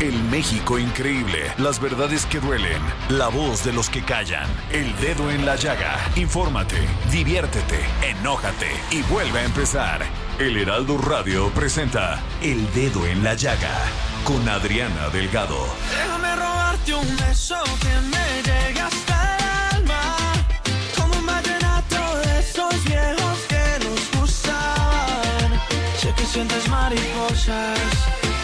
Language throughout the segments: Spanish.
El México increíble. Las verdades que duelen. La voz de los que callan. El dedo en la llaga. Infórmate, diviértete, enójate y vuelve a empezar. El Heraldo Radio presenta El Dedo en la Llaga con Adriana Delgado. Déjame robarte un beso que me el alma. Como un vallenato de esos viejos que nos gustaban. Sé que sientes mariposas,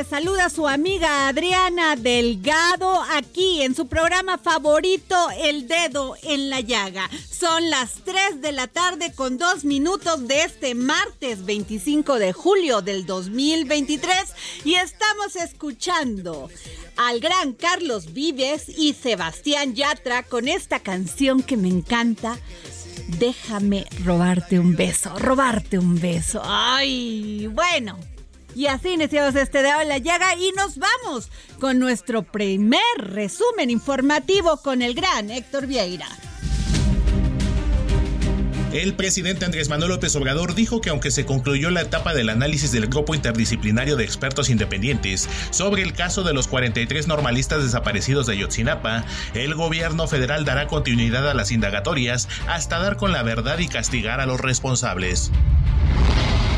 Les saluda su amiga Adriana Delgado aquí en su programa favorito El Dedo en la Llaga. Son las 3 de la tarde con dos minutos de este martes 25 de julio del 2023 y estamos escuchando al gran Carlos Vives y Sebastián Yatra con esta canción que me encanta. Déjame robarte un beso, robarte un beso. Ay, bueno. Y así iniciamos este en la llaga y nos vamos con nuestro primer resumen informativo con el gran Héctor Vieira. El presidente Andrés Manuel López Obrador dijo que aunque se concluyó la etapa del análisis del grupo interdisciplinario de expertos independientes sobre el caso de los 43 normalistas desaparecidos de Yotzinapa, el gobierno federal dará continuidad a las indagatorias hasta dar con la verdad y castigar a los responsables.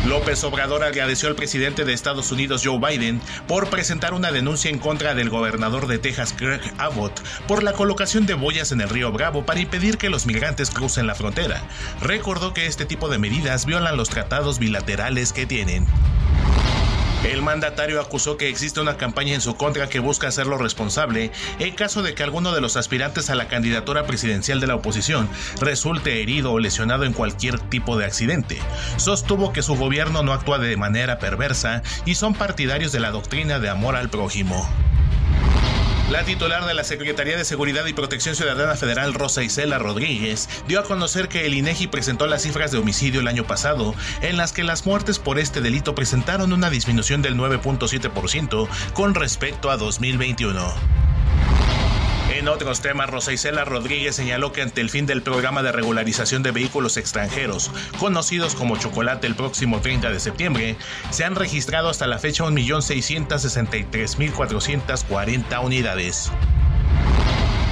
López Obrador agradeció al presidente de Estados Unidos Joe Biden por presentar una denuncia en contra del gobernador de Texas Greg Abbott por la colocación de boyas en el río Bravo para impedir que los migrantes crucen la frontera. Recordó que este tipo de medidas violan los tratados bilaterales que tienen. El mandatario acusó que existe una campaña en su contra que busca hacerlo responsable en caso de que alguno de los aspirantes a la candidatura presidencial de la oposición resulte herido o lesionado en cualquier tipo de accidente. Sostuvo que su gobierno no actúa de manera perversa y son partidarios de la doctrina de amor al prójimo. La titular de la Secretaría de Seguridad y Protección Ciudadana Federal, Rosa Isela Rodríguez, dio a conocer que el INEGI presentó las cifras de homicidio el año pasado, en las que las muertes por este delito presentaron una disminución del 9.7% con respecto a 2021. En otros temas, Rosa Isela Rodríguez señaló que ante el fin del programa de regularización de vehículos extranjeros, conocidos como Chocolate el próximo 30 de septiembre, se han registrado hasta la fecha 1.663.440 unidades.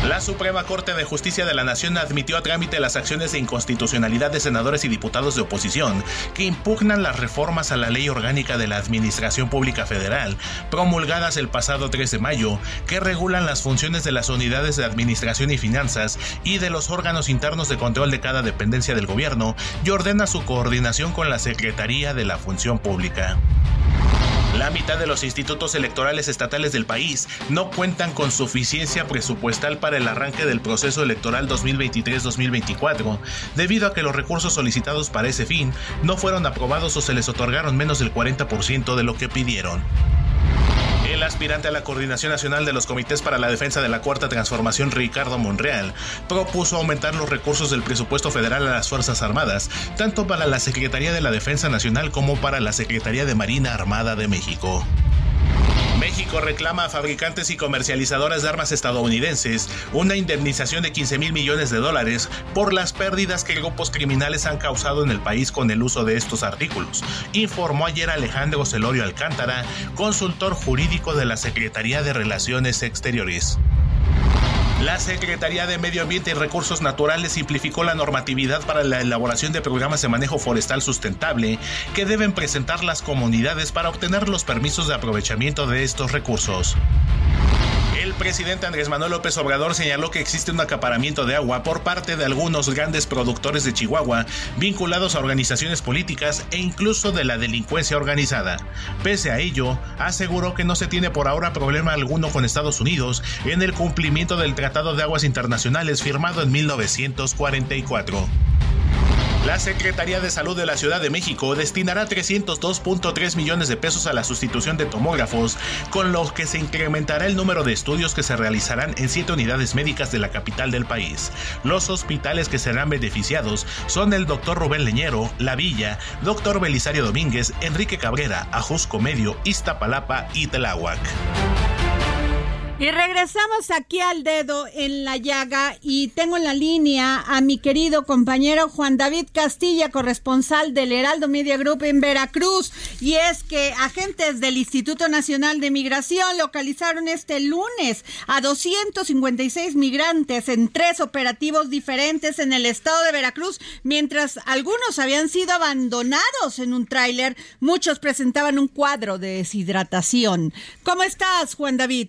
La Suprema Corte de Justicia de la Nación admitió a trámite las acciones de inconstitucionalidad de senadores y diputados de oposición que impugnan las reformas a la Ley Orgánica de la Administración Pública Federal, promulgadas el pasado 3 de mayo, que regulan las funciones de las unidades de administración y finanzas y de los órganos internos de control de cada dependencia del gobierno y ordena su coordinación con la Secretaría de la Función Pública. La mitad de los institutos electorales estatales del país no cuentan con suficiencia presupuestal para el arranque del proceso electoral 2023-2024, debido a que los recursos solicitados para ese fin no fueron aprobados o se les otorgaron menos del 40% de lo que pidieron. Aspirante a la Coordinación Nacional de los Comités para la Defensa de la Cuarta Transformación, Ricardo Monreal, propuso aumentar los recursos del presupuesto federal a las Fuerzas Armadas, tanto para la Secretaría de la Defensa Nacional como para la Secretaría de Marina Armada de México. México reclama a fabricantes y comercializadoras de armas estadounidenses una indemnización de 15 mil millones de dólares por las pérdidas que grupos criminales han causado en el país con el uso de estos artículos, informó ayer Alejandro Celorio Alcántara, consultor jurídico de la Secretaría de Relaciones Exteriores. La Secretaría de Medio Ambiente y Recursos Naturales simplificó la normatividad para la elaboración de programas de manejo forestal sustentable que deben presentar las comunidades para obtener los permisos de aprovechamiento de estos recursos. El presidente Andrés Manuel López Obrador señaló que existe un acaparamiento de agua por parte de algunos grandes productores de Chihuahua vinculados a organizaciones políticas e incluso de la delincuencia organizada. Pese a ello, aseguró que no se tiene por ahora problema alguno con Estados Unidos en el cumplimiento del Tratado de Aguas Internacionales firmado en 1944. La Secretaría de Salud de la Ciudad de México destinará 302.3 millones de pesos a la sustitución de tomógrafos, con los que se incrementará el número de estudios que se realizarán en siete unidades médicas de la capital del país. Los hospitales que serán beneficiados son el Dr. Rubén Leñero, La Villa, Dr. Belisario Domínguez, Enrique Cabrera, Ajusco Medio, Iztapalapa y Tláhuac. Y regresamos aquí al dedo en la llaga y tengo en la línea a mi querido compañero Juan David Castilla, corresponsal del Heraldo Media Group en Veracruz. Y es que agentes del Instituto Nacional de Migración localizaron este lunes a 256 migrantes en tres operativos diferentes en el estado de Veracruz, mientras algunos habían sido abandonados en un tráiler, muchos presentaban un cuadro de deshidratación. ¿Cómo estás, Juan David?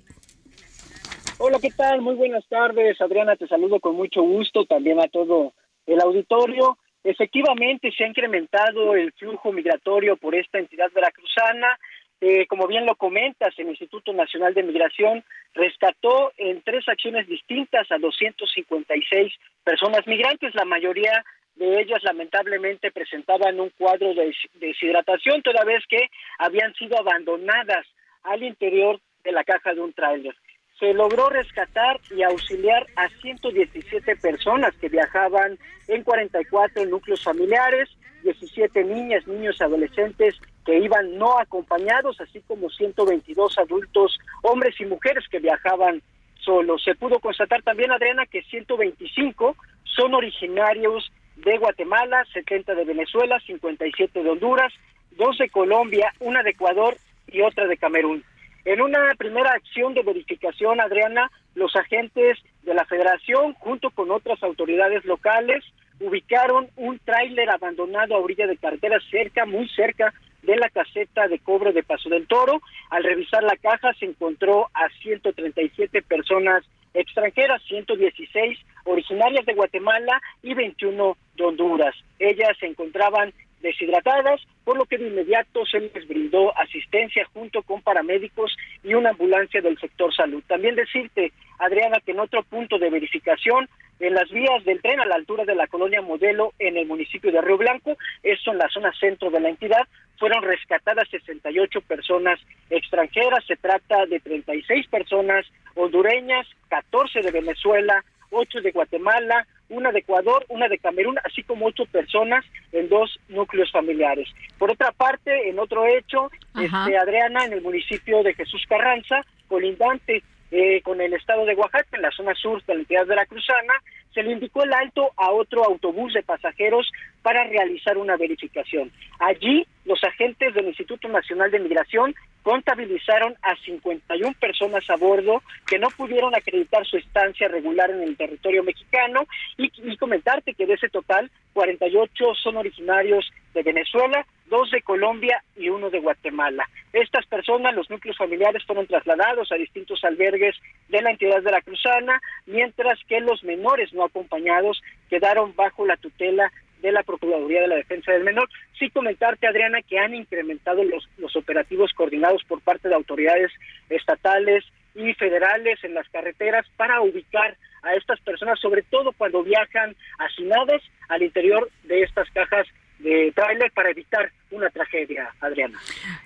Hola, ¿qué tal? Muy buenas tardes, Adriana, te saludo con mucho gusto, también a todo el auditorio. Efectivamente, se ha incrementado el flujo migratorio por esta entidad veracruzana. Eh, como bien lo comentas, el Instituto Nacional de Migración rescató en tres acciones distintas a 256 personas migrantes, la mayoría de ellas lamentablemente presentaban un cuadro de deshidratación, toda vez que habían sido abandonadas al interior de la caja de un tráiler se logró rescatar y auxiliar a 117 personas que viajaban en 44 núcleos familiares, 17 niñas, niños, adolescentes que iban no acompañados, así como 122 adultos, hombres y mujeres que viajaban solos. Se pudo constatar también, Adriana, que 125 son originarios de Guatemala, 70 de Venezuela, 57 de Honduras, dos de Colombia, una de Ecuador y otra de Camerún. En una primera acción de verificación, Adriana, los agentes de la federación, junto con otras autoridades locales, ubicaron un tráiler abandonado a orilla de carretera cerca, muy cerca de la caseta de cobre de Paso del Toro. Al revisar la caja se encontró a 137 personas extranjeras, 116 originarias de Guatemala y 21 de Honduras. Ellas se encontraban deshidratadas, por lo que de inmediato se les brindó asistencia junto con paramédicos y una ambulancia del sector salud. También decirte, Adriana, que en otro punto de verificación, en las vías del tren a la altura de la colonia Modelo en el municipio de Río Blanco, esto en la zona centro de la entidad, fueron rescatadas 68 personas extranjeras, se trata de 36 personas hondureñas, 14 de Venezuela, 8 de Guatemala, una de Ecuador, una de Camerún, así como ocho personas en dos núcleos familiares. Por otra parte, en otro hecho, este, Adriana, en el municipio de Jesús Carranza, colindante eh, con el estado de Oaxaca, en la zona sur de la entidad veracruzana, se le indicó el alto a otro autobús de pasajeros para realizar una verificación. Allí, los agentes del Instituto Nacional de Migración contabilizaron a 51 personas a bordo que no pudieron acreditar su estancia regular en el territorio mexicano y, comentarte que de ese total 48 son originarios de Venezuela, dos de Colombia y uno de Guatemala. Estas personas, los núcleos familiares, fueron trasladados a distintos albergues de la entidad veracruzana, mientras que los menores no acompañados quedaron bajo la tutela de la Procuraduría de la Defensa del Menor. Sí comentarte, Adriana, que han incrementado los, los operativos coordinados por parte de autoridades estatales y federales en las carreteras para ubicar a estas personas, sobre todo cuando viajan hacinadas al interior de estas cajas de tráiler para evitar una tragedia, Adriana.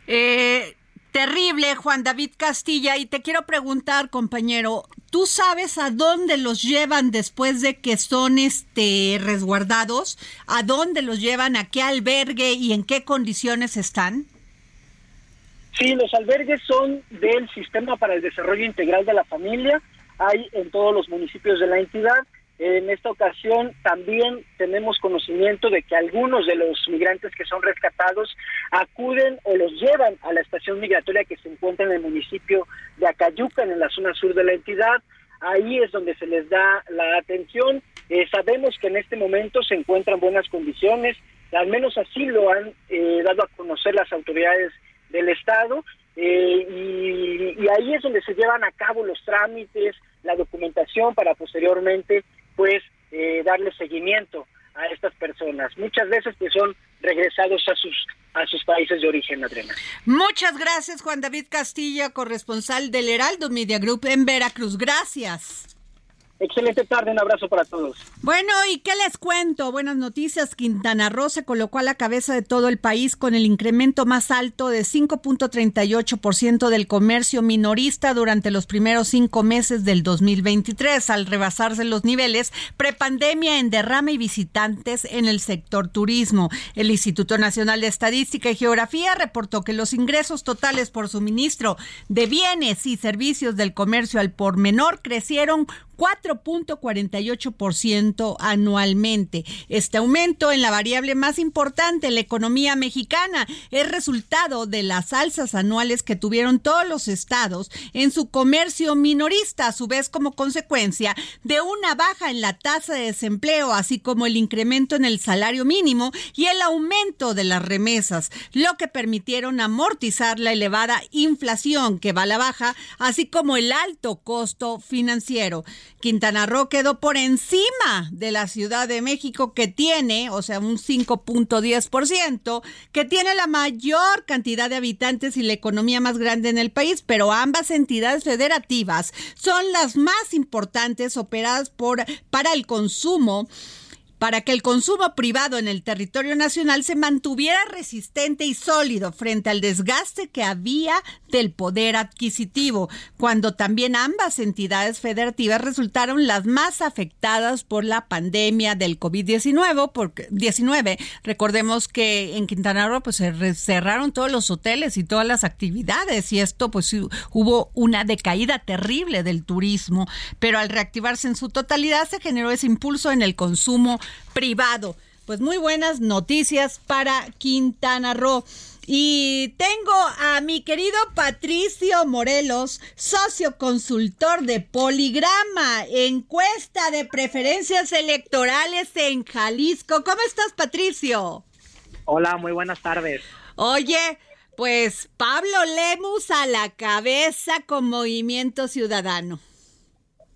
Eh, terrible, Juan David Castilla, y te quiero preguntar, compañero, ¿tú sabes a dónde los llevan después de que son este resguardados? ¿A dónde los llevan? ¿A qué albergue y en qué condiciones están? Sí, los albergues son del Sistema para el Desarrollo Integral de la Familia, hay en todos los municipios de la entidad en esta ocasión también tenemos conocimiento de que algunos de los migrantes que son rescatados acuden o los llevan a la estación migratoria que se encuentra en el municipio de Acayucan, en la zona sur de la entidad. Ahí es donde se les da la atención. Eh, sabemos que en este momento se encuentran buenas condiciones, al menos así lo han eh, dado a conocer las autoridades del Estado, eh, y, y ahí es donde se llevan a cabo los trámites, la documentación para posteriormente pues eh, darle seguimiento a estas personas. Muchas veces pues son regresados a sus a sus países de origen, Adriana. Muchas gracias, Juan David Castilla, corresponsal del Heraldo Media Group en Veracruz. Gracias. Excelente tarde, un abrazo para todos. Bueno, ¿y qué les cuento? Buenas noticias. Quintana Roo se colocó a la cabeza de todo el país con el incremento más alto de 5.38% del comercio minorista durante los primeros cinco meses del 2023, al rebasarse los niveles prepandemia en derrame y visitantes en el sector turismo. El Instituto Nacional de Estadística y Geografía reportó que los ingresos totales por suministro de bienes y servicios del comercio al por menor crecieron 4.48% anualmente. Este aumento en la variable más importante, la economía mexicana, es resultado de las alzas anuales que tuvieron todos los estados en su comercio minorista, a su vez como consecuencia de una baja en la tasa de desempleo, así como el incremento en el salario mínimo y el aumento de las remesas, lo que permitieron amortizar la elevada inflación que va a la baja, así como el alto costo financiero. Quintana Roo quedó por encima de la Ciudad de México que tiene, o sea, un 5.10%, que tiene la mayor cantidad de habitantes y la economía más grande en el país, pero ambas entidades federativas son las más importantes operadas por para el consumo para que el consumo privado en el territorio nacional se mantuviera resistente y sólido frente al desgaste que había del poder adquisitivo, cuando también ambas entidades federativas resultaron las más afectadas por la pandemia del COVID-19, porque 19, recordemos que en Quintana Roo pues se cerraron todos los hoteles y todas las actividades y esto pues hubo una decaída terrible del turismo, pero al reactivarse en su totalidad se generó ese impulso en el consumo privado. Pues muy buenas noticias para Quintana Roo. Y tengo a mi querido Patricio Morelos, socio consultor de Poligrama, encuesta de preferencias electorales en Jalisco. ¿Cómo estás, Patricio? Hola, muy buenas tardes. Oye, pues Pablo Lemus a la cabeza con Movimiento Ciudadano.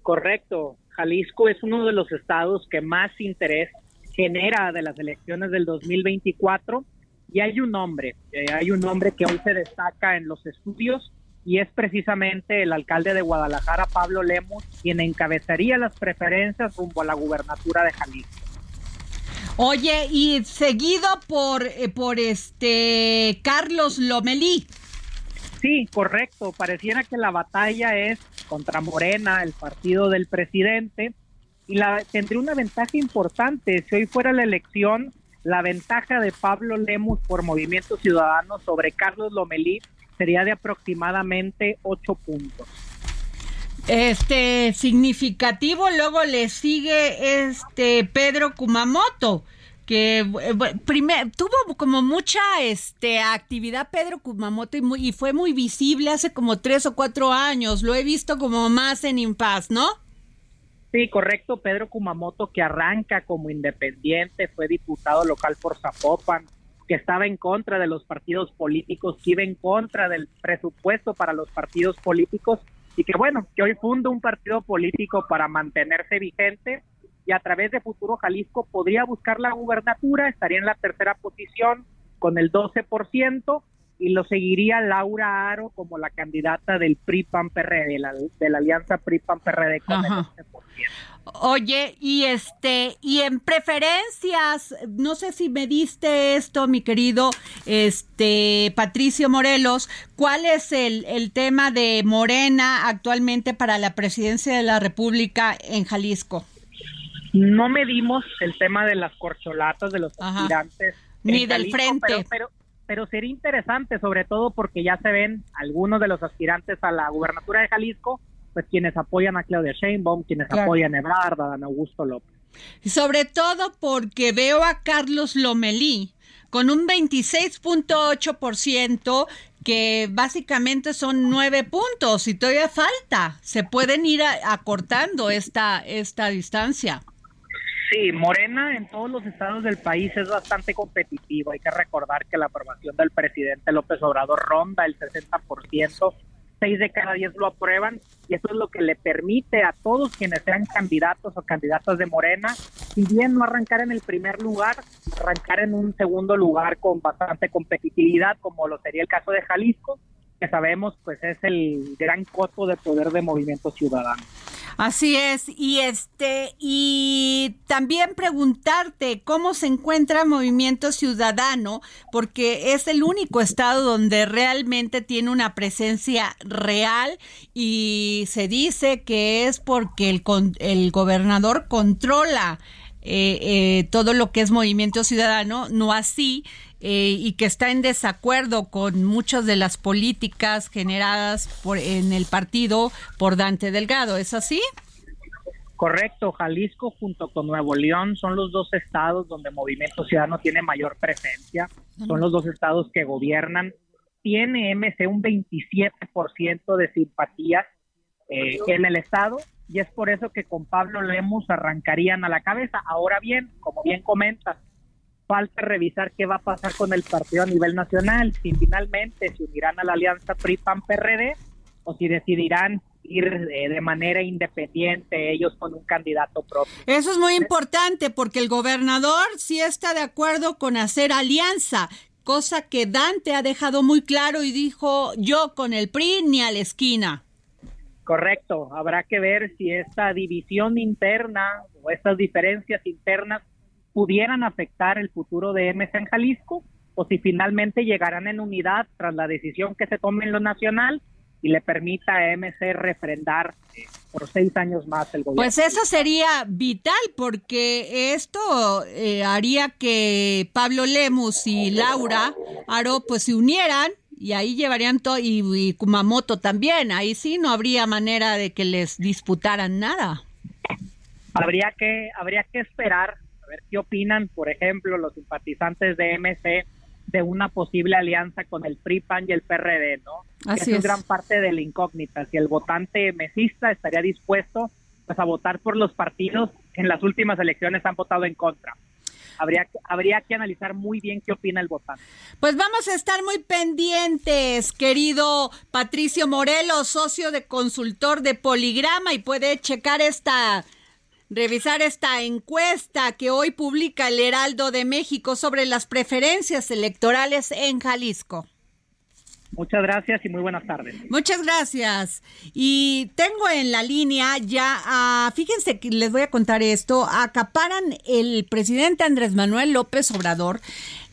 Correcto. Jalisco es uno de los estados que más interés genera de las elecciones del 2024 y hay un hombre, eh, hay un hombre que hoy se destaca en los estudios y es precisamente el alcalde de Guadalajara, Pablo Lemus, quien encabezaría las preferencias rumbo a la gubernatura de Jalisco. Oye, y seguido por, eh, por este Carlos Lomelí. Sí, correcto. Pareciera que la batalla es contra Morena, el partido del presidente, y la, tendría una ventaja importante. Si hoy fuera la elección, la ventaja de Pablo Lemus por Movimiento Ciudadano sobre Carlos Lomelí sería de aproximadamente ocho puntos. Este significativo, luego le sigue este Pedro Kumamoto que primer, tuvo como mucha este actividad Pedro Kumamoto y, y, fue muy visible hace como tres o cuatro años. Lo he visto como más en impas, ¿no? Sí, correcto. Pedro Kumamoto, que arranca como independiente, fue diputado local por Zapopan, que estaba en contra de los partidos políticos, que iba en contra del presupuesto para los partidos políticos y que bueno, que hoy funda un partido político para mantenerse vigente y a través de Futuro Jalisco podría buscar la gubernatura, estaría en la tercera posición con el 12% y lo seguiría Laura Aro como la candidata del PRI-PAN-PRD, de la, de la alianza PRI-PAN-PRD con el 12%. Oye, y este, y en preferencias, no sé si me diste esto, mi querido este Patricio Morelos, ¿cuál es el, el tema de Morena actualmente para la presidencia de la República en Jalisco? No medimos el tema de las corcholatas de los aspirantes. Ni del frente. Pero, pero, sería interesante, sobre todo porque ya se ven algunos de los aspirantes a la gubernatura de Jalisco, pues quienes apoyan a Claudia Sheinbaum, quienes apoyan a Ebrard, a Dan Augusto López. Sobre todo porque veo a Carlos Lomelí con un 26.8% que básicamente son nueve puntos y todavía falta. Se pueden ir acortando esta, esta distancia. Sí, Morena en todos los estados del país es bastante competitivo. Hay que recordar que la aprobación del presidente López Obrador ronda el 60%. Seis de cada diez lo aprueban y eso es lo que le permite a todos quienes sean candidatos o candidatas de Morena, si bien no arrancar en el primer lugar, arrancar en un segundo lugar con bastante competitividad, como lo sería el caso de Jalisco, que sabemos pues es el gran costo de poder de Movimiento Ciudadano. Así es, y este, y también preguntarte cómo se encuentra Movimiento Ciudadano, porque es el único estado donde realmente tiene una presencia real y se dice que es porque el, el gobernador controla eh, eh, todo lo que es Movimiento Ciudadano, no así eh, y que está en desacuerdo con muchas de las políticas generadas por, en el partido por Dante Delgado. ¿Es así? Correcto, Jalisco junto con Nuevo León son los dos estados donde Movimiento Ciudadano tiene mayor presencia, son los dos estados que gobiernan. Tiene MC un 27% de simpatías eh, en el estado y es por eso que con Pablo Lemus arrancarían a la cabeza. Ahora bien, como bien comentas, falta revisar qué va a pasar con el partido a nivel nacional, si finalmente se unirán a la alianza PRI-PAN-PRD o si decidirán ir eh, de manera independiente ellos con un candidato propio. Eso es muy importante porque el gobernador sí está de acuerdo con hacer alianza, cosa que Dante ha dejado muy claro y dijo yo con el PRI ni a la esquina. Correcto, habrá que ver si esta división interna o estas diferencias internas pudieran afectar el futuro de MC en Jalisco o si finalmente llegarán en unidad tras la decisión que se tome en lo nacional y le permita a MC refrendar eh, por seis años más el gobierno. Pues eso sería vital porque esto eh, haría que Pablo Lemus y Laura Aro pues se unieran y ahí llevarían todo y, y Kumamoto también. Ahí sí no habría manera de que les disputaran nada. Habría que habría que esperar ver qué opinan, por ejemplo, los simpatizantes de MC de una posible alianza con el PRI, PAN y el PRD, ¿no? Así es, gran parte de la incógnita. Si el votante mesista estaría dispuesto pues, a votar por los partidos que en las últimas elecciones han votado en contra. Habría, habría que analizar muy bien qué opina el votante. Pues vamos a estar muy pendientes, querido Patricio Morelos, socio de consultor de Poligrama, y puede checar esta revisar esta encuesta que hoy publica el Heraldo de México sobre las preferencias electorales en Jalisco. Muchas gracias y muy buenas tardes. Muchas gracias. Y tengo en la línea ya a, fíjense que les voy a contar esto, acaparan el presidente Andrés Manuel López Obrador,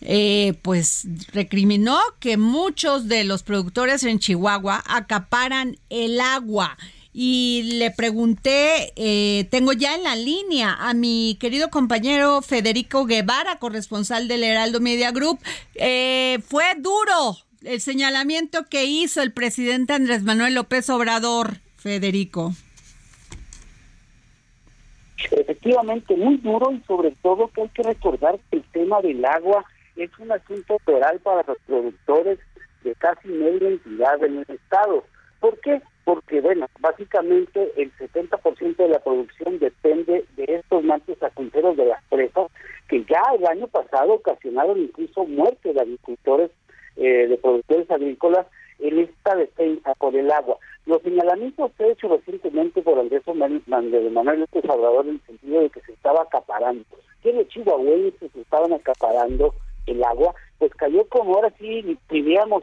eh, pues recriminó que muchos de los productores en Chihuahua acaparan el agua y le pregunté, eh, tengo ya en la línea a mi querido compañero Federico Guevara, corresponsal del Heraldo Media Group. Eh, fue duro el señalamiento que hizo el presidente Andrés Manuel López Obrador, Federico. Efectivamente, muy duro y sobre todo que hay que recordar que el tema del agua es un asunto oral para los productores de casi media entidad en el Estado. ¿Por qué? Porque, bueno, básicamente el 70% de la producción depende de estos mantos acuíferos de las presas, que ya el año pasado ocasionaron incluso muerte de agricultores, eh, de productores agrícolas, en esta defensa por el agua. Los señalamientos que he hecho recientemente por Andrés Manuel López Obrador en el sentido de que se estaba acaparando, que los chihuahuenses se estaban acaparando el agua, pues cayó como ahora sí diríamos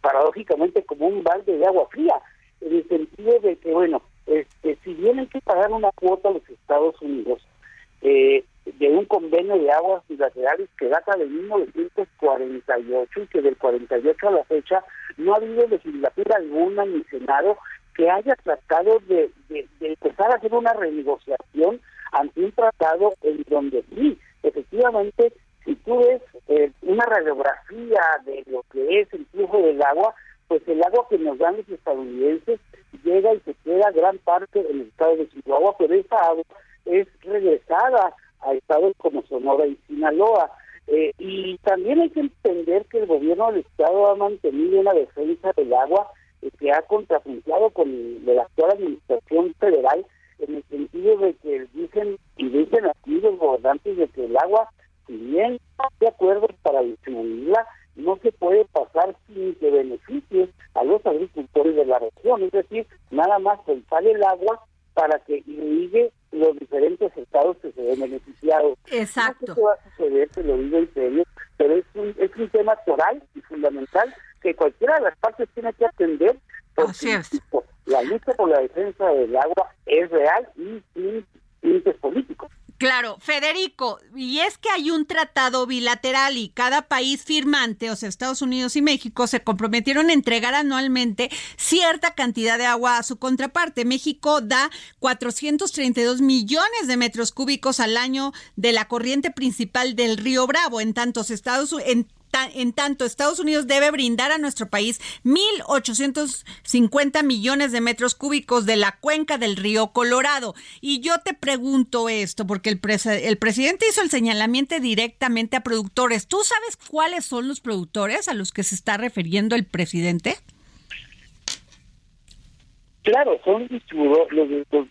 paradójicamente como un balde de agua fría, en el sentido de que, bueno, este, si bien que pagar una cuota a los Estados Unidos, eh, de un convenio de aguas bilaterales que data de 1948 y que del 48 a la fecha no ha habido legislatura alguna ni Senado que haya tratado de, empezar a hacer una renegociación ante un tratado en donde sí, efectivamente, si tú ves eh, una radiografía de lo que es el flujo del agua, pues el agua que nos dan los estadounidenses llega y se queda gran parte en el estado de Chihuahua, pero esa agua es regresada a estados como Sonora y Sinaloa. Eh, y también hay que entender que el gobierno del estado ha mantenido una defensa del agua eh, que ha contrapunteado con la actual administración federal en el sentido de que dicen y dicen aquí los gobernantes de que el agua, si bien de acuerdo para distribuirla, no se puede pasar sin que beneficie a los agricultores de la región, es decir, nada más pensar el agua para que irrigue los diferentes estados que se ven beneficiados. Exacto. No va a suceder, te lo digo en serio, pero es un, es un tema actual y fundamental que cualquiera de las partes tiene que atender. Así es. La lucha por la defensa del agua es real y sin límites políticos. Claro, Federico, y es que hay un tratado bilateral y cada país firmante, o sea, Estados Unidos y México, se comprometieron a entregar anualmente cierta cantidad de agua a su contraparte. México da 432 millones de metros cúbicos al año de la corriente principal del río Bravo, en tantos Estados en en tanto, Estados Unidos debe brindar a nuestro país 1.850 millones de metros cúbicos de la cuenca del río Colorado. Y yo te pregunto esto, porque el, presidente hizo el señalamiento directamente a productores. ¿Tú sabes cuáles son los productores a los que se está refiriendo el presidente? Claro, son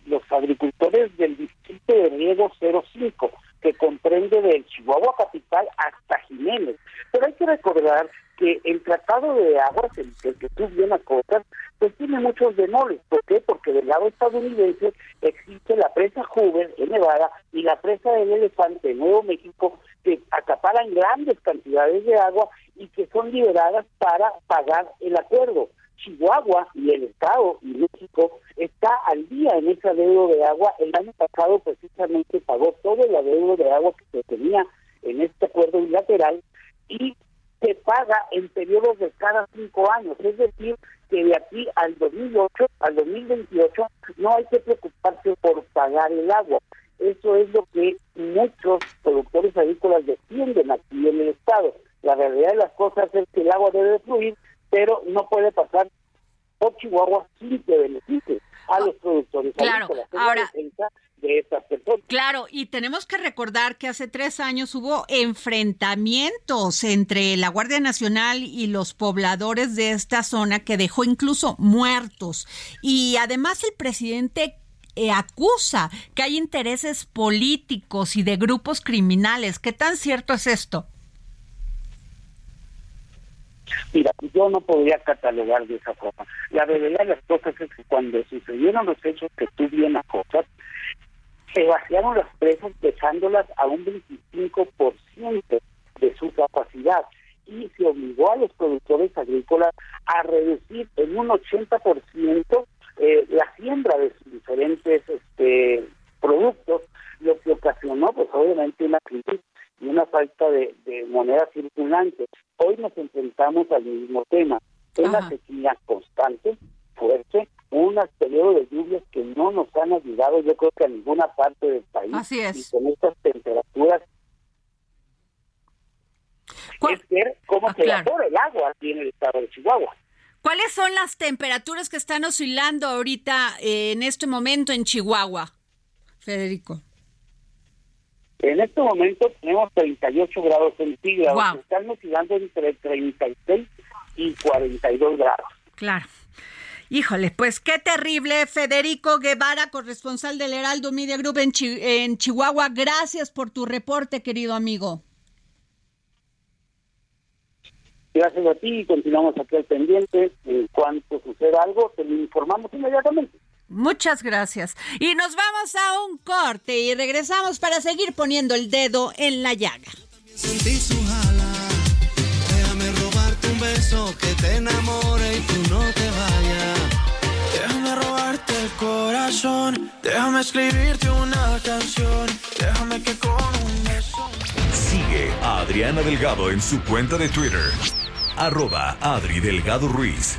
los agricultores del distrito de riego 05 que comprende del Chihuahua capital hasta Jiménez. Pero hay que recordar que el Tratado de Aguas, el, que tú bien acotas, pues tiene muchos demoles. ¿Por qué? Porque del lado estadounidense existe la presa Hoover en Nevada y la presa del Elefante en Nuevo México, que acaparan grandes cantidades de agua y que son liberadas para pagar el acuerdo. Chihuahua y el Estado y México está al día en esa deuda de agua. El año pasado precisamente pagó todo el adeudo de agua que se tenía en este acuerdo bilateral y se paga en periodos de cada cinco años. Es decir, que de aquí al 2008, al 2028, no hay que preocuparse por pagar el agua. Eso es lo que muchos productores agrícolas defienden aquí en el Estado. La realidad de las cosas es que el agua debe fluir pero no puede pasar por Chihuahua sin que beneficie a los productores. Claro, ahora de estas personas. Claro, y tenemos que recordar que hace tres años hubo enfrentamientos entre la Guardia Nacional y los pobladores de esta zona que dejó incluso muertos. Y además el presidente eh, acusa que hay intereses políticos y de grupos criminales. ¿Qué tan cierto es esto? Mira, yo no podría catalogar de esa forma. La realidad de las cosas es que cuando sucedieron los hechos que tú bien cosas, se vaciaron las presas dejándolas a un 25% de su capacidad y se obligó a los productores agrícolas a reducir en un 80% eh, la siembra de sus diferentes este, productos, lo que ocasionó pues obviamente una crisis y una falta de, moneda circulante. Hoy nos enfrentamos al mismo tema, una sequía constante, fuerte, unos periodos de lluvias que no nos han ayudado, yo creo que a ninguna parte del país. Así es. Y con estas temperaturas es ver cómo ah, se evapora el agua aquí en el estado de Chihuahua. ¿Cuáles son las temperaturas que están oscilando ahorita eh, en este momento en Chihuahua, Federico? En este momento tenemos 38 grados centígrados, están oscilando entre 36 y 42 grados. Claro. Híjole, pues qué terrible. Federico Guevara, corresponsal del Heraldo Media Group en, en Chihuahua. Gracias por tu reporte, querido amigo. Gracias a ti y continuamos aquí al pendiente. En cuanto suceda algo, te lo informamos inmediatamente. Muchas gracias. Y nos vamos a un corte y regresamos para seguir poniendo el dedo en la llaga. Déjame robarte un beso que te enamore y tú no te vayas. Déjame robarte el corazón. Déjame escribirte una canción. Déjame que con un beso. Sigue a Adriana Delgado en su cuenta de Twitter. Arroba Adri Delgado Ruiz.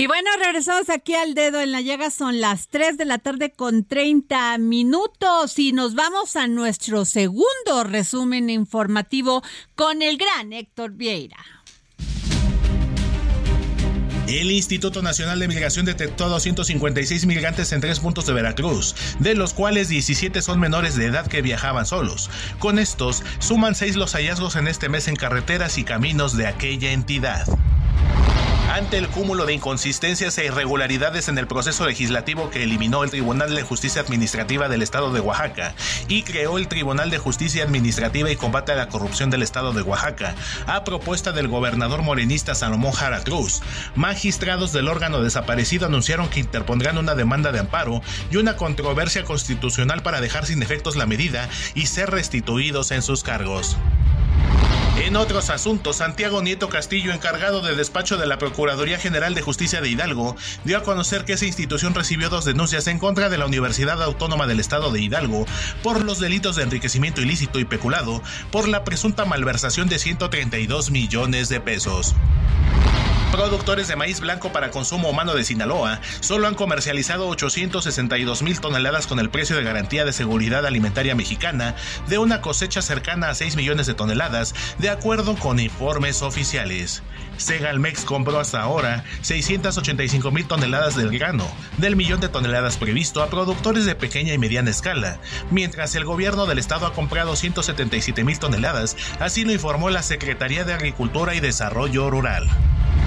Y bueno, regresamos aquí al dedo en la llaga. Son las 3 de la tarde con 30 minutos y nos vamos a nuestro segundo resumen informativo con el gran Héctor Vieira. El Instituto Nacional de Migración detectó 256 migrantes en tres puntos de Veracruz, de los cuales 17 son menores de edad que viajaban solos. Con estos, suman seis los hallazgos en este mes en carreteras y caminos de aquella entidad. Ante el cúmulo de inconsistencias e irregularidades en el proceso legislativo que eliminó el Tribunal de Justicia Administrativa del Estado de Oaxaca y creó el Tribunal de Justicia Administrativa y Combate a la Corrupción del Estado de Oaxaca, a propuesta del gobernador morenista Salomón Jara Cruz, magistrados del órgano desaparecido anunciaron que interpondrán una demanda de amparo y una controversia constitucional para dejar sin efectos la medida y ser restituidos en sus cargos. En otros asuntos, Santiago Nieto Castillo, encargado de despacho de la Procuraduría General de Justicia de Hidalgo, dio a conocer que esa institución recibió dos denuncias en contra de la Universidad Autónoma del Estado de Hidalgo por los delitos de enriquecimiento ilícito y peculado por la presunta malversación de 132 millones de pesos. Productores de maíz blanco para consumo humano de Sinaloa solo han comercializado 862 mil toneladas con el precio de garantía de seguridad alimentaria mexicana de una cosecha cercana a 6 millones de toneladas, de acuerdo con informes oficiales. Segalmex compró hasta ahora 685 mil toneladas del grano, del millón de toneladas previsto a productores de pequeña y mediana escala, mientras el gobierno del estado ha comprado 177 mil toneladas, así lo informó la Secretaría de Agricultura y Desarrollo Rural.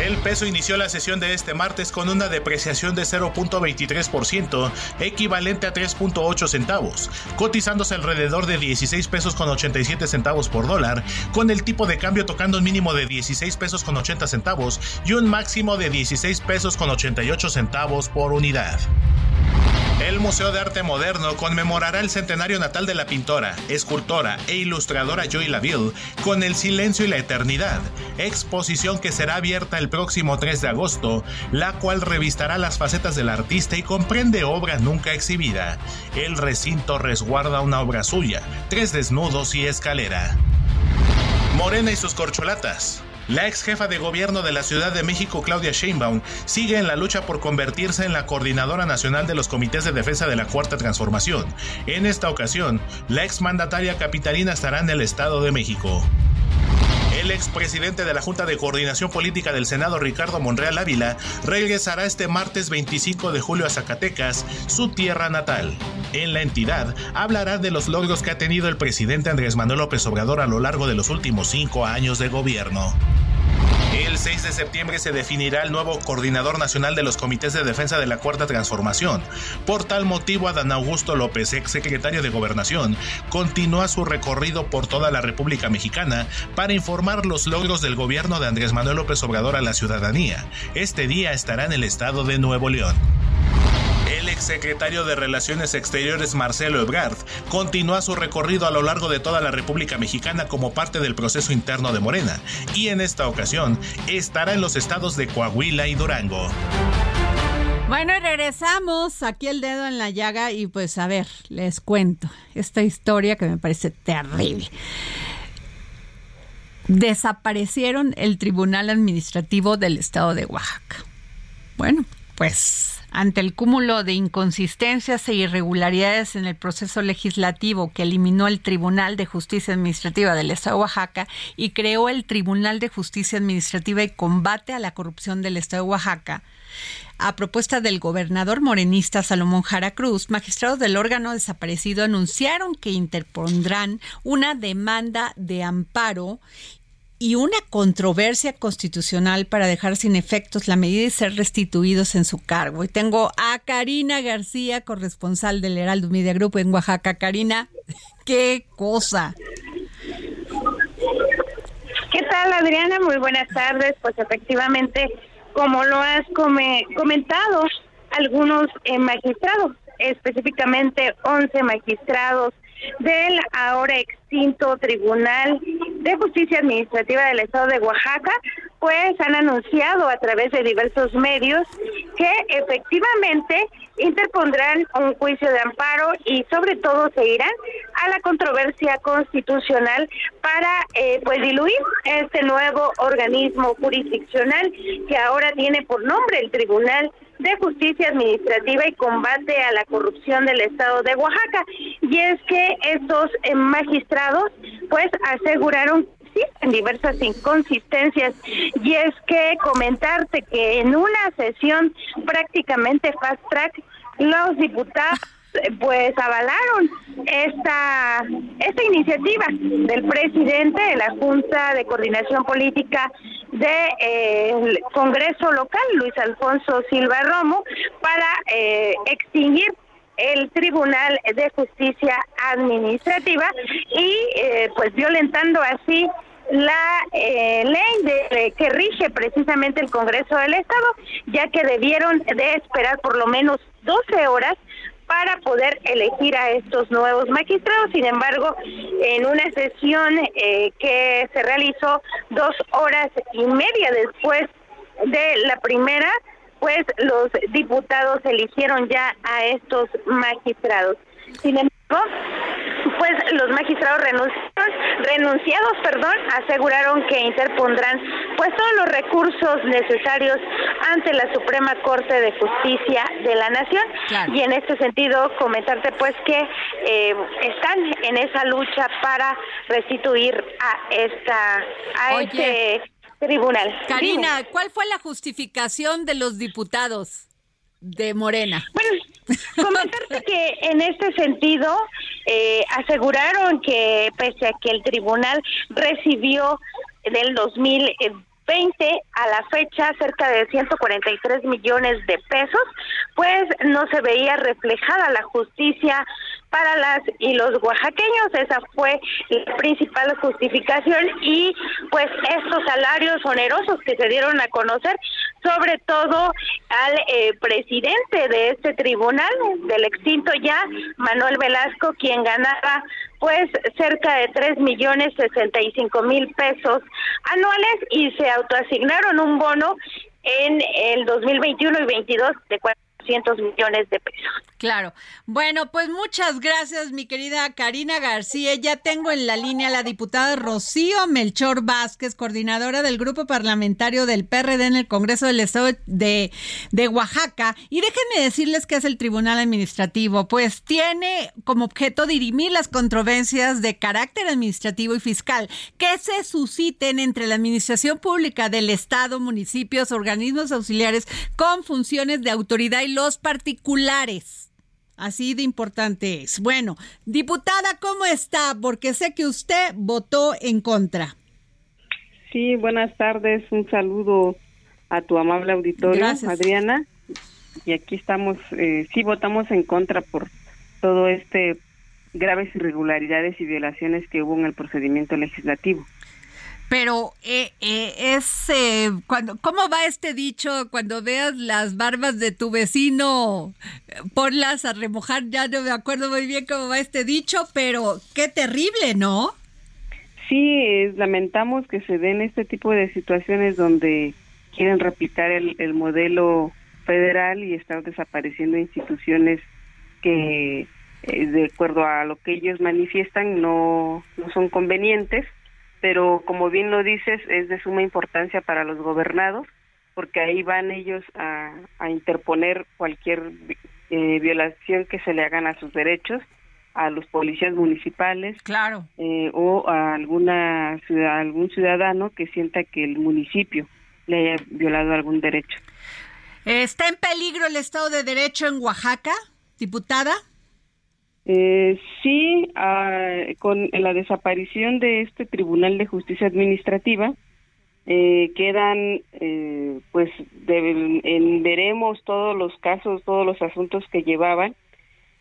El peso inició la sesión de este martes con una depreciación de 0.23%, equivalente a 3.8 centavos, cotizándose alrededor de 16 pesos con 87 centavos por dólar, con el tipo de cambio tocando un mínimo de 16 pesos con 80 centavos y un máximo de 16 pesos con 88 centavos por unidad. El Museo de Arte Moderno conmemorará el centenario natal de la pintora, escultora e ilustradora Joy Laville con El Silencio y la Eternidad, exposición que será abierta el próximo 3 de agosto, la cual revistará las facetas del artista y comprende obra nunca exhibida. El recinto resguarda una obra suya, tres desnudos y escalera. Morena y sus corcholatas. La ex jefa de gobierno de la Ciudad de México, Claudia Sheinbaum, sigue en la lucha por convertirse en la coordinadora nacional de los comités de defensa de la Cuarta Transformación. En esta ocasión, la ex mandataria capitalina estará en el Estado de México. El expresidente de la Junta de Coordinación Política del Senado, Ricardo Monreal Ávila, regresará este martes 25 de julio a Zacatecas, su tierra natal. En la entidad hablará de los logros que ha tenido el presidente Andrés Manuel López Obrador a lo largo de los últimos cinco años de gobierno. El 6 de septiembre se definirá el nuevo coordinador nacional de los comités de defensa de la Cuarta Transformación. Por tal motivo, Adán Augusto López, ex secretario de Gobernación, continúa su recorrido por toda la República Mexicana para informar los logros del gobierno de Andrés Manuel López Obrador a la ciudadanía. Este día estará en el estado de Nuevo León. El exsecretario de Relaciones Exteriores Marcelo Ebrard continúa su recorrido a lo largo de toda la República Mexicana como parte del proceso interno de Morena y en esta ocasión estará en los estados de Coahuila y Durango. Bueno, regresamos aquí el dedo en la llaga y pues a ver, les cuento esta historia que me parece terrible. Desaparecieron el Tribunal Administrativo del Estado de Oaxaca. Bueno, pues ante el cúmulo de inconsistencias e irregularidades en el proceso legislativo que eliminó el Tribunal de Justicia Administrativa del Estado de Oaxaca y creó el Tribunal de Justicia Administrativa y Combate a la Corrupción del Estado de Oaxaca, a propuesta del gobernador morenista Salomón Jara Cruz, magistrados del órgano desaparecido anunciaron que interpondrán una demanda de amparo y una controversia constitucional para dejar sin efectos la medida y ser restituidos en su cargo. Y tengo a Karina García, corresponsal del Heraldo Media Group en Oaxaca. Karina, qué cosa. ¿Qué tal, Adriana? Muy buenas tardes. Pues efectivamente, como lo has comentado, algunos eh, magistrados, específicamente 11 magistrados del ahora extinto Tribunal de Justicia Administrativa del Estado de Oaxaca, pues han anunciado a través de diversos medios que efectivamente interpondrán un juicio de amparo y sobre todo se irán a la controversia constitucional para eh, pues diluir este nuevo organismo jurisdiccional que ahora tiene por nombre el Tribunal de Justicia Administrativa y Combate a la Corrupción del Estado de Oaxaca. Y es que estos eh, magistrados pues aseguraron existen diversas inconsistencias. Y es que comentarte que en una sesión prácticamente fast track los diputados pues avalaron esta esta iniciativa del presidente de la Junta de Coordinación Política del eh, Congreso local, Luis Alfonso Silva Romo, para eh, extinguir el Tribunal de Justicia Administrativa y eh, pues violentando así la ley de, que rige precisamente el Congreso del Estado, ya que debieron de esperar por lo menos 12 horas para poder elegir a estos nuevos magistrados. Sin embargo, en una sesión eh, que se realizó dos horas y media después de la primera, pues los diputados eligieron ya a estos magistrados. Sin embargo, pues los magistrados renunciados, renunciados, perdón, aseguraron que interpondrán pues todos los recursos necesarios ante la Suprema Corte de Justicia de la Nación y en este sentido comentarte pues que eh, están en esa lucha para restituir a esta a este tribunal. Karina, ¿cuál fue la justificación de los diputados? De Morena. Bueno, comentarte que en este sentido eh, aseguraron que pese a que el tribunal recibió del 2020 a la fecha cerca de 143 millones de pesos, pues no se veía reflejada la justicia para las y los oaxaqueños. Esa fue la principal justificación y pues estos salarios onerosos que se dieron a conocer, sobre todo al eh, presidente de este tribunal, del extinto ya, Manuel Velasco, quien ganaba pues cerca de tres millones sesenta y cinco mil pesos anuales y se autoasignaron un bono en el 2021 y 22 de 200 millones de pesos. Claro. Bueno, pues muchas gracias, mi querida Karina García. Ya tengo en la línea a la diputada Rocío Melchor Vázquez, coordinadora del grupo parlamentario del PRD en el Congreso del Estado de, de Oaxaca. Y déjenme decirles que es el Tribunal Administrativo, pues tiene como objeto dirimir las controversias de carácter administrativo y fiscal que se susciten entre la Administración Pública del Estado, municipios, organismos auxiliares con funciones de autoridad y los particulares. Así de importante es. Bueno, diputada, ¿cómo está? Porque sé que usted votó en contra. Sí, buenas tardes. Un saludo a tu amable auditorio, Adriana. Y aquí estamos, eh, sí votamos en contra por todo este graves irregularidades y violaciones que hubo en el procedimiento legislativo pero eh, eh, es eh, cuando cómo va este dicho cuando veas las barbas de tu vecino ponlas a remojar ya no me acuerdo muy bien cómo va este dicho pero qué terrible no sí lamentamos que se den este tipo de situaciones donde quieren replicar el, el modelo federal y estar desapareciendo instituciones que de acuerdo a lo que ellos manifiestan no no son convenientes pero como bien lo dices, es de suma importancia para los gobernados, porque ahí van ellos a, interponer cualquier eh, violación que se le hagan a sus derechos a los policías municipales claro eh, o a alguna ciudad, algún ciudadano que sienta que el municipio le haya violado algún derecho. ¿Está en peligro el Estado de Derecho en Oaxaca, diputada? Eh, sí, ah, con la desaparición de este Tribunal de Justicia Administrativa, eh, quedan, eh, pues, veremos todos los casos, todos los asuntos que llevaban,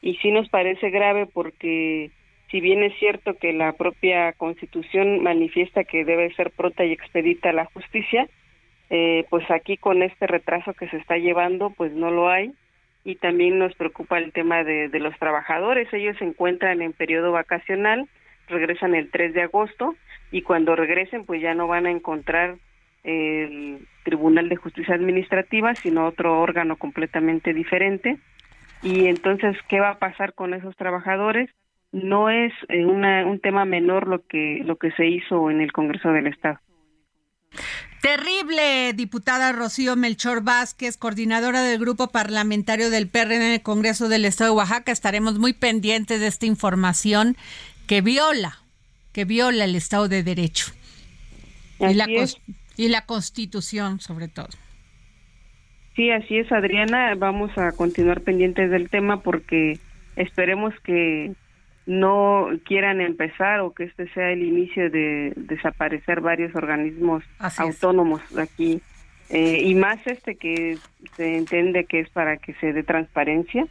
y sí nos parece grave porque, si bien es cierto que la propia Constitución manifiesta que debe ser pronta y expedita la justicia, eh, pues aquí con este retraso que se está llevando, pues no lo hay y también nos preocupa el tema de, los trabajadores. Ellos se encuentran en periodo vacacional, regresan el 3 de agosto y cuando regresen pues ya no van a encontrar el Tribunal de Justicia Administrativa, sino otro órgano completamente diferente. Y entonces, ¿qué va a pasar con esos trabajadores? No es eh, un tema menor lo que lo que se hizo en el Congreso del Estado. Terrible, diputada Rocío Melchor Vázquez, coordinadora del grupo parlamentario del PRN en el Congreso del Estado de Oaxaca. Estaremos muy pendientes de esta información que viola, que viola el Estado de Derecho y la, y la Constitución, sobre todo. Sí, así es, Adriana. Vamos a continuar pendientes del tema porque esperemos que no quieran empezar o que este sea el inicio de desaparecer varios organismos autónomos aquí eh, y más este que se entiende que es para que se dé transparencia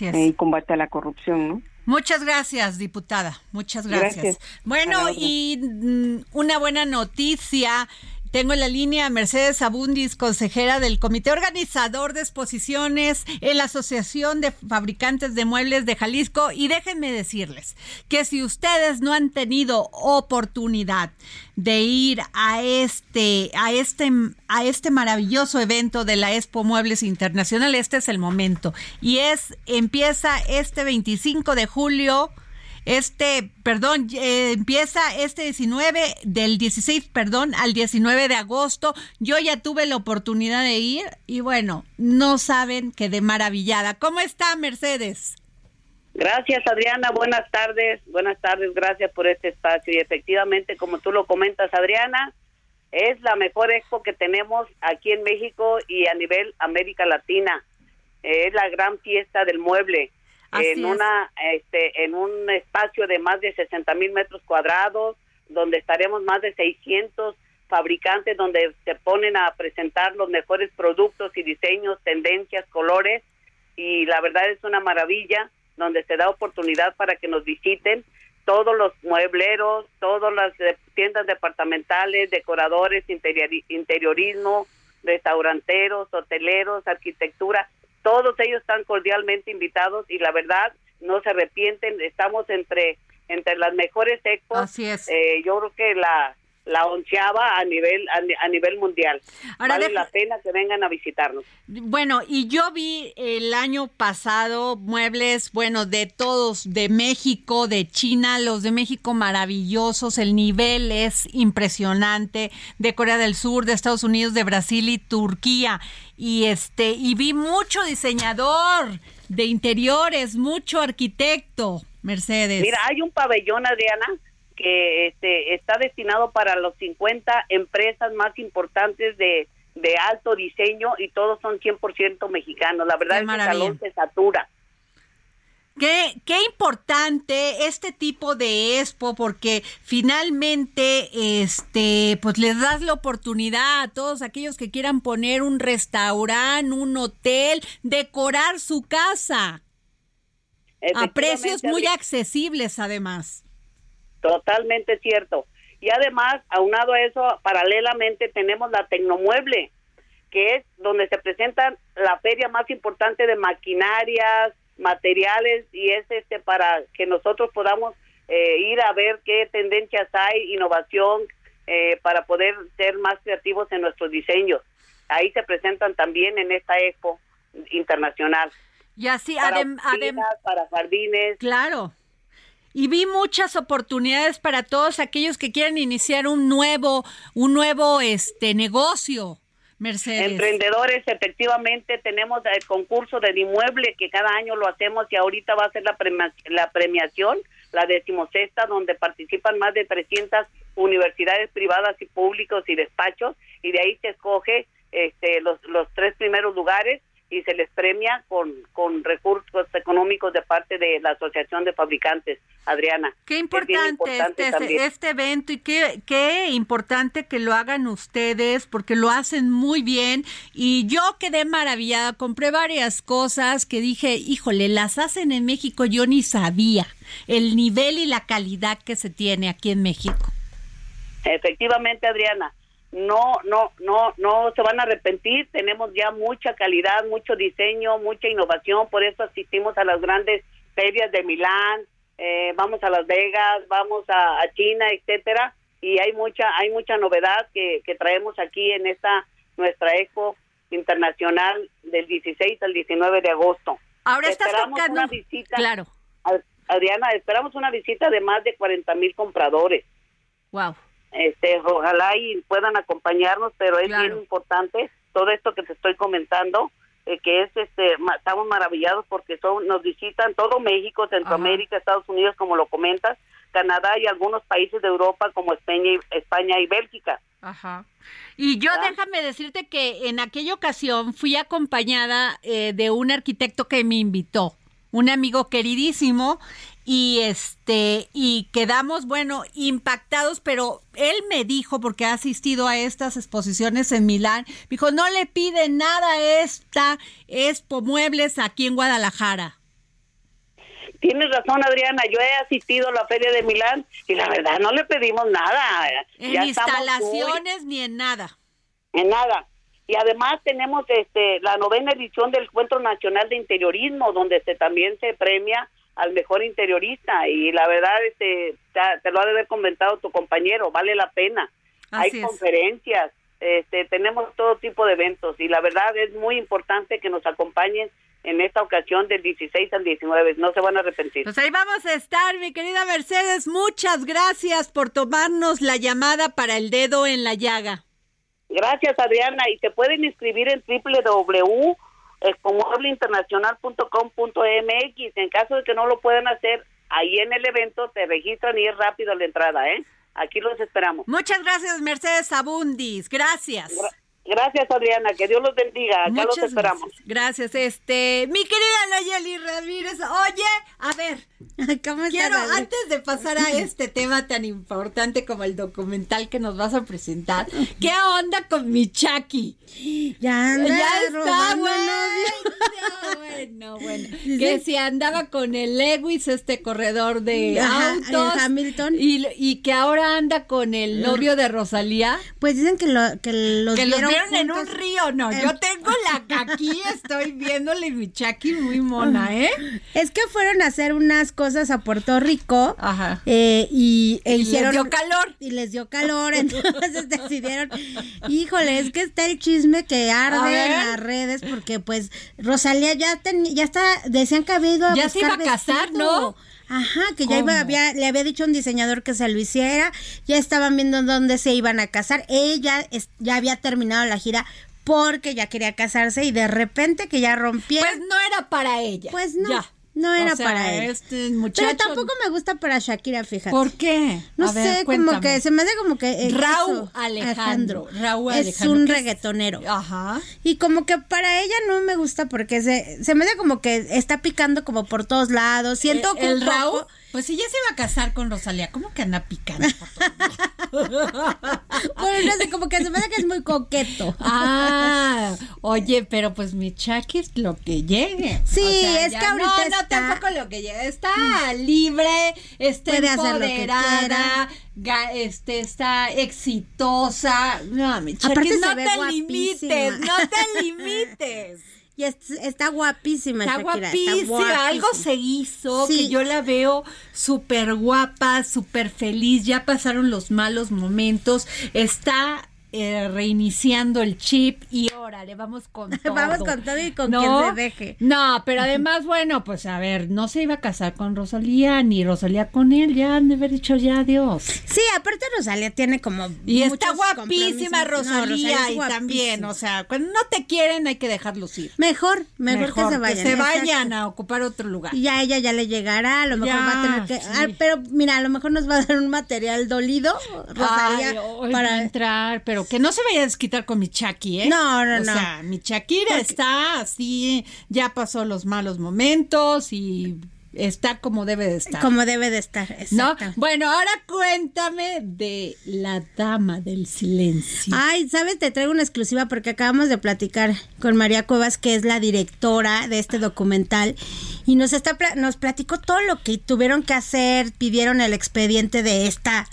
eh, y combate a la corrupción, ¿no? Muchas gracias, diputada. Muchas gracias. Bueno, y mm, una buena noticia. Tengo en la línea a Mercedes Abundis, consejera del Comité Organizador de Exposiciones en la Asociación de Fabricantes de Muebles de Jalisco. Y déjenme decirles que si ustedes no han tenido oportunidad de ir a este, a este, a este maravilloso evento de la Expo Muebles Internacional, este es el momento. Y es, empieza este 25 de julio este, perdón, eh, empieza este 19, del 16, perdón, al 19 de agosto. Yo ya tuve la oportunidad de ir y bueno, no saben que de maravillada. ¿Cómo está Mercedes? Gracias Adriana, buenas tardes, buenas tardes, gracias por este espacio y efectivamente como tú lo comentas Adriana, es la mejor expo que tenemos aquí en México y a nivel América Latina. Es la gran fiesta del mueble en una este en un espacio de más de 60 mil metros cuadrados donde estaremos más de 600 fabricantes donde se ponen a presentar los mejores productos y diseños, tendencias, colores y la verdad es una maravilla donde se da oportunidad para que nos visiten todos los muebleros, todas las tiendas departamentales, decoradores, interiorismo, restauranteros, hoteleros, arquitectura, todos ellos están cordialmente invitados y la verdad no se arrepienten. Estamos entre entre las mejores expos. Así es. Eh, yo creo que la, la onceava a nivel a, nivel mundial. Ahora vale la pena que vengan a visitarnos. Bueno, y yo vi el año pasado muebles, bueno, de todos, de México, de China, los de México maravillosos, el nivel es impresionante, de Corea del Sur, de Estados Unidos, de Brasil y Turquía. Y este, y vi mucho diseñador de interiores, mucho arquitecto, Mercedes. Mira, hay un pabellón, Adriana, que este, está destinado para los 50 empresas más importantes de, de alto diseño y todos son 100% mexicanos. La verdad es que el salón se satura. Qué, qué, importante este tipo de expo porque finalmente este pues les das la oportunidad a todos aquellos que quieran poner un restaurante, un hotel, decorar su casa a precios muy accesibles además. Totalmente cierto. Y además, aunado a eso, paralelamente tenemos la Tecnomueble, que es donde se presenta la feria más importante de maquinarias, materiales y es este para que nosotros podamos eh, ir a ver qué tendencias hay, innovación, eh, para poder ser más creativos en nuestros diseños. Ahí se presentan también en esta expo internacional. Y así, además para jardines. Claro y vi muchas oportunidades para todos aquellos que quieren iniciar un nuevo, un nuevo este negocio. Mercedes. Emprendedores, efectivamente, tenemos el concurso de inmueble que cada año lo hacemos y ahorita va a ser la, la premiación, la decimosexta, donde participan más de 300 universidades privadas y públicos y despachos y de ahí se escoge este, los, los tres primeros lugares y se les premia con, con recursos económicos de parte de la Asociación de Fabricantes, Adriana. Qué importante, este, este, evento y qué, qué importante que lo hagan ustedes porque lo hacen muy bien y yo quedé maravillada, compré varias cosas que dije, híjole, las hacen en México, yo ni sabía el nivel y la calidad que se tiene aquí en México. Efectivamente, Adriana no, no, no, no se van a arrepentir. Tenemos ya mucha calidad, mucho diseño, mucha innovación. Por eso asistimos a las grandes ferias de Milán, eh, vamos a Las Vegas, vamos a, China, etcétera. Y hay mucha, hay mucha novedad que, que traemos aquí en esta nuestra expo internacional del 16 al 19 de agosto. Ahora esperamos una visita. Claro. Adriana, esperamos una visita de más de 40 mil compradores. Wow este ojalá y puedan acompañarnos pero es bien importante todo esto que te estoy comentando eh, que es este estamos maravillados porque son nos visitan todo México Centroamérica Estados Unidos como lo comentas Canadá y algunos países de Europa como España y, España y Bélgica. Ajá. Y yo déjame decirte que en aquella ocasión fui acompañada eh, de un arquitecto que me invitó, un amigo queridísimo, y este y quedamos bueno impactados pero él me dijo porque ha asistido a estas exposiciones en Milán dijo no le pide nada a esta Expo Muebles aquí en Guadalajara Tienes razón, Adriana. Yo he asistido a la Feria de Milán y la verdad no le pedimos nada. En instalaciones ni en nada. En nada. Y además tenemos este la novena edición del Encuentro Nacional de Interiorismo, donde se, también se premia al mejor interiorista y la verdad este te, lo ha de haber comentado tu compañero vale la pena. Hay conferencias este tenemos todo tipo de eventos y la verdad es muy importante que nos acompañen en esta ocasión del 16 al 19 no se van a arrepentir. Pues ahí vamos a estar mi querida Mercedes. Muchas gracias por tomarnos la llamada para el dedo en la llaga. Gracias Adriana. Y se pueden inscribir en www expomuebleinternacional.com.mx. En caso de que no lo puedan hacer, ahí en el evento te registran y es rápido la entrada, ¿eh? Aquí los esperamos. Muchas gracias, Mercedes Abundis. Gracias. Gracias, Adriana. Que Dios los bendiga. Acá los esperamos. Gracias. Este, mi querida Nayeli Ramírez. Oye, a ver, ¿Cómo quiero, antes de pasar a este tema tan importante como el documental que nos vas a presentar, ¿qué onda con mi Chucky? Ya, anda, ya está, güey. No, bueno. Que si andaba con el Lewis, este corredor de Ajá, autos. el Hamilton. Y, y que ahora anda con el novio de Rosalía. Pues dicen que, lo, que los que los vieron vieron en un juntos. río, no. Yo tengo la aquí, estoy viéndole mi chaki muy mona, ¿eh? Es que fueron a hacer unas cosas a Puerto Rico Ajá. eh, y, e Y les hicieron dio calor. y les dio calor, entonces decidieron, híjole, es que está el chisme que arde en las redes porque pues Rosalía ya ten- ya está, decían que había ido a Ya se iba a casar, vestido. ¿no? Ajá, que ya iba, había, le había dicho a un diseñador que se lo hiciera, ya estaban viendo dónde se iban a casar, ella es- ya había terminado la gira porque ya quería casarse y de repente que ya rompieron. Pues no era para ella. Pues no, Ya. No era O sea, para él. Este muchacho. Pero tampoco me gusta para Shakira, fíjate. ¿Por qué? No A ver, sé, como que se me hace como que... eh, Raúl eso, Alejandro. Raúl es Alejandro, un es- reggaetonero. Ajá. Y como que para ella no me gusta porque se, se me hace como que está picando como por todos lados. Siento Eh, que el un poco- Raúl, pues si ya se iba a casar con Rosalía, ¿cómo que anda picando? Bueno, no sé, como que se me hace que es muy coqueto. Ah, oye, pero pues mi Chucky es lo que llegue. Sí, es que ahorita no, no, tampoco lo que llegue. Está libre, está Puede empoderada, este, está exitosa. No, mi Chucky, Aparte se no ve te guapísima. limites, no te limites. Y es- está guapísima Está Shakira. guapísima, algo se hizo Sí. que yo la veo súper guapa, súper feliz, ya pasaron los malos momentos, está eh, reiniciando el chip y órale, vamos con todo. Vamos con todo y con ¿No? quien se deje. No, pero además, bueno, pues a ver, no se iba a casar con Rosalía, ni Rosalía con él, ya han de haber dicho ya adiós. Sí, aparte Rosalía tiene como Y está guapísima. No, Rosalía, es y también, o sea, cuando no te quieren hay que dejarlos ir. Mejor, mejor, que se vayan. se vayan a ocupar otro lugar. Y ya a ella ya le llegará, a lo mejor Ya, va a tener que... sí. ah, pero mira, a lo mejor nos va a dar un material dolido, Rosalía, Ay, hoy para... entrar, pero que no se vaya a desquitar con mi Chucky, ¿eh? No, no, o no. Sea, mi Shakira está así, ya pasó los malos momentos y está como debe de estar. Como debe de estar, ¿No? Bueno, ahora cuéntame de la dama del silencio. Ay, ¿sabes? Te traigo una exclusiva porque acabamos de platicar con María Cuevas, que es la directora de este documental, y nos está nos platicó todo lo que tuvieron que hacer, pidieron el expediente de esta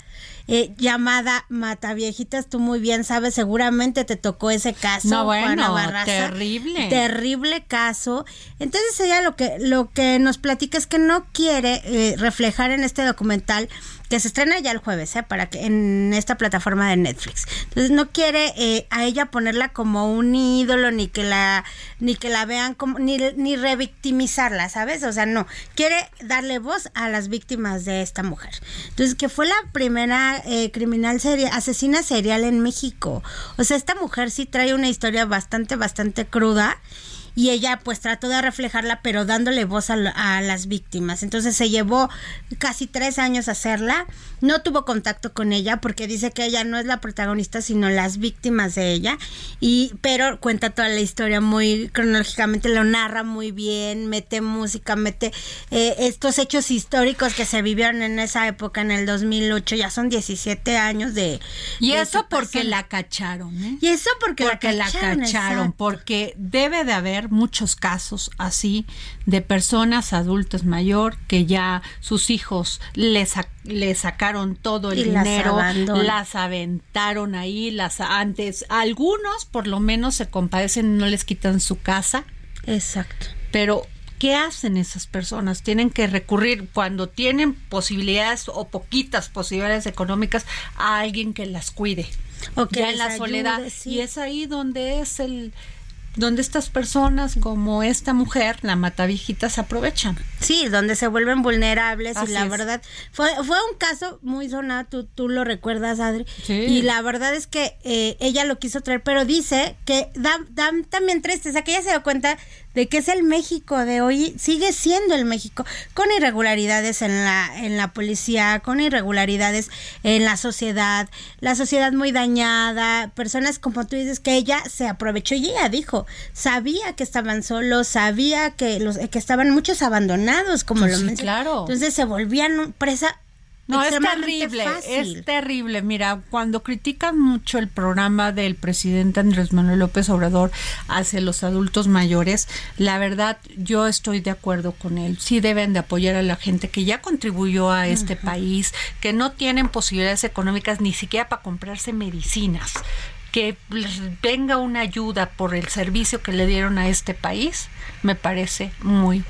eh, llamada Mataviejitas. Tú muy bien sabes, seguramente te tocó ese caso. No, bueno, Barraza. terrible. Terrible caso. Entonces ella lo que lo que nos platica es que no quiere eh, reflejar en este documental que se estrena ya el jueves, ¿eh? para que en esta plataforma de Netflix. Entonces no quiere eh, a ella ponerla como un ídolo ni que la ni que la vean como ni ni revictimizarla, ¿sabes? O sea, no quiere darle voz a las víctimas de esta mujer. Entonces que fue la primera eh, criminal serie asesina serial en México. O sea, esta mujer sí trae una historia bastante bastante cruda y ella pues trató de reflejarla pero dándole voz a, la- a las víctimas entonces se llevó casi tres años hacerla no tuvo contacto con ella porque dice que ella no es la protagonista sino las víctimas de ella y pero cuenta toda la historia muy cronológicamente lo narra muy bien mete música mete eh, estos hechos históricos que se vivieron en esa época en el 2008 ya son 17 años de Y de eso porque persona. la cacharon, ¿eh? y eso porque, porque la cacharon, exacto. porque debe de haber muchos casos así de personas adultas mayor que ya sus hijos le, sa- le sacaron todo el Y dinero, las aventaron ahí, las antes, algunos por lo menos se compadecen, no les quitan su casa, exacto pero ¿qué hacen esas personas? Tienen que recurrir cuando tienen posibilidades o poquitas posibilidades económicas a alguien que las cuide. O que ya en les la ayude, soledad. sí. Y es ahí donde es el donde estas personas como esta mujer, la mataviejitas, se aprovechan. Sí, donde se vuelven vulnerables Así y la es. verdad fue fue un caso muy sonado, tú, tú lo recuerdas, Adri. Sí. Y la verdad es que eh, ella lo quiso traer, pero dice que da, da también tristeza, que ella se dio cuenta de que es el México de hoy, sigue siendo el México, con irregularidades en la, en la policía, con irregularidades en la sociedad, la sociedad muy dañada, personas como tú dices, que ella se aprovechó y ella dijo, sabía que estaban solos, sabía que los que estaban muchos abandonados, como Pues lo sí, mencioné. claro. Entonces se volvían presa No, es terrible, fácil. es terrible. Mira, cuando critican mucho el programa del presidente Andrés Manuel López Obrador hacia los adultos mayores, la verdad yo estoy de acuerdo con él. Sí deben de apoyar a la gente que ya contribuyó a este país, que no tienen posibilidades económicas ni siquiera para comprarse medicinas. Que venga una ayuda por el servicio que le dieron a este país, me parece muy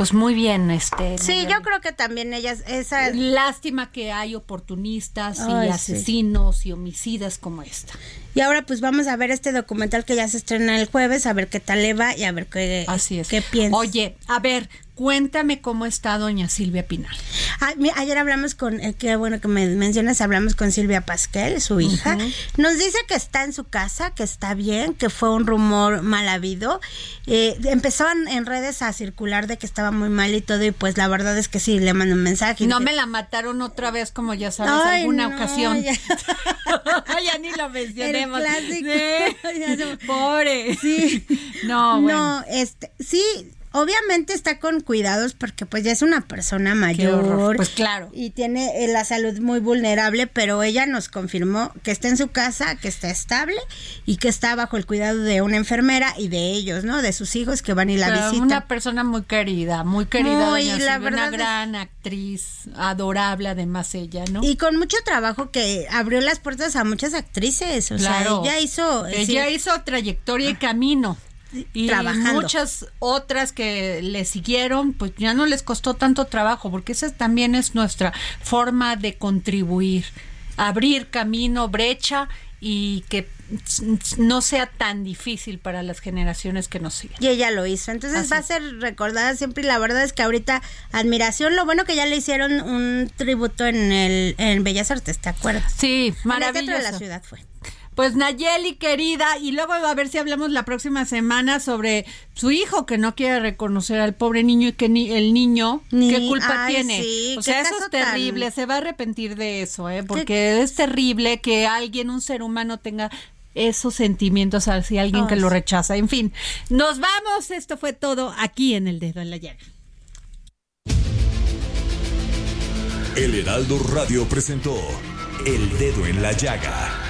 pues muy bien, este. Sí, yo creo que también ellas, esa... Lástima que hay oportunistas Ay, y sí. asesinos y homicidas como esta. Y ahora pues vamos a ver este documental que ya se estrena el jueves, a ver qué tal le va y a ver qué, Así es. qué piensa. Oye, a ver, cuéntame cómo está doña Silvia Pinal. Ah, ayer hablamos con, eh, qué bueno que me mencionas, hablamos con Silvia Pasquel, su hija. Nos dice que está en su casa, que está bien, que fue un rumor mal habido. Eh, empezaron en redes a circular de que estaba muy mal y todo, y pues la verdad es que sí, le mando un mensaje. No me la mataron otra vez, como ya sabes, Ay, alguna no, ocasión. ya. ya ni lo mencionemos. El clásico. Sí. Pobre. Sí. No, bueno. No, este, sí, obviamente está con cuidados porque pues ya es una persona mayor. Pues claro. Y tiene eh, la salud muy vulnerable, pero ella nos confirmó que está en su casa, que está estable y que está bajo el cuidado de una enfermera y de ellos, ¿no? De sus hijos que van y la Pero visitan. Una persona muy querida, muy querida. Muy, doña la Silvia, verdad una es- gran actriz, adorable además ella, ¿no? Y con mucho trabajo que abrió las puertas a muchas actrices. O Claro. sea, ella hizo. eh, Ella sí, hizo trayectoria y camino. Y Trabajando. muchas otras que le siguieron, pues ya no les costó tanto trabajo, porque esa también es nuestra forma de contribuir, abrir camino, brecha y que no sea tan difícil para las generaciones que nos siguen. Y ella lo hizo. Entonces Así va a ser recordada siempre. Y la verdad es que ahorita, admiración. Lo bueno que ya le hicieron un tributo en el en Bellas Artes, ¿te acuerdas? Sí, En el Teatro de la maravilloso. Ciudad fue. Pues Nayeli, querida, y luego a ver si hablamos la próxima semana sobre su hijo que no quiere reconocer al pobre niño y que ni el niño, Ni- ¿qué culpa ay, tiene? sí, o sea, eso es terrible, tan- se va a arrepentir de eso, ¿eh? Porque es terrible que alguien, un ser humano, tenga esos sentimientos hacia alguien que lo rechaza. En fin, nos vamos, esto fue todo aquí en El Dedo en la Llaga. El Heraldo Radio presentó El Dedo en la Llaga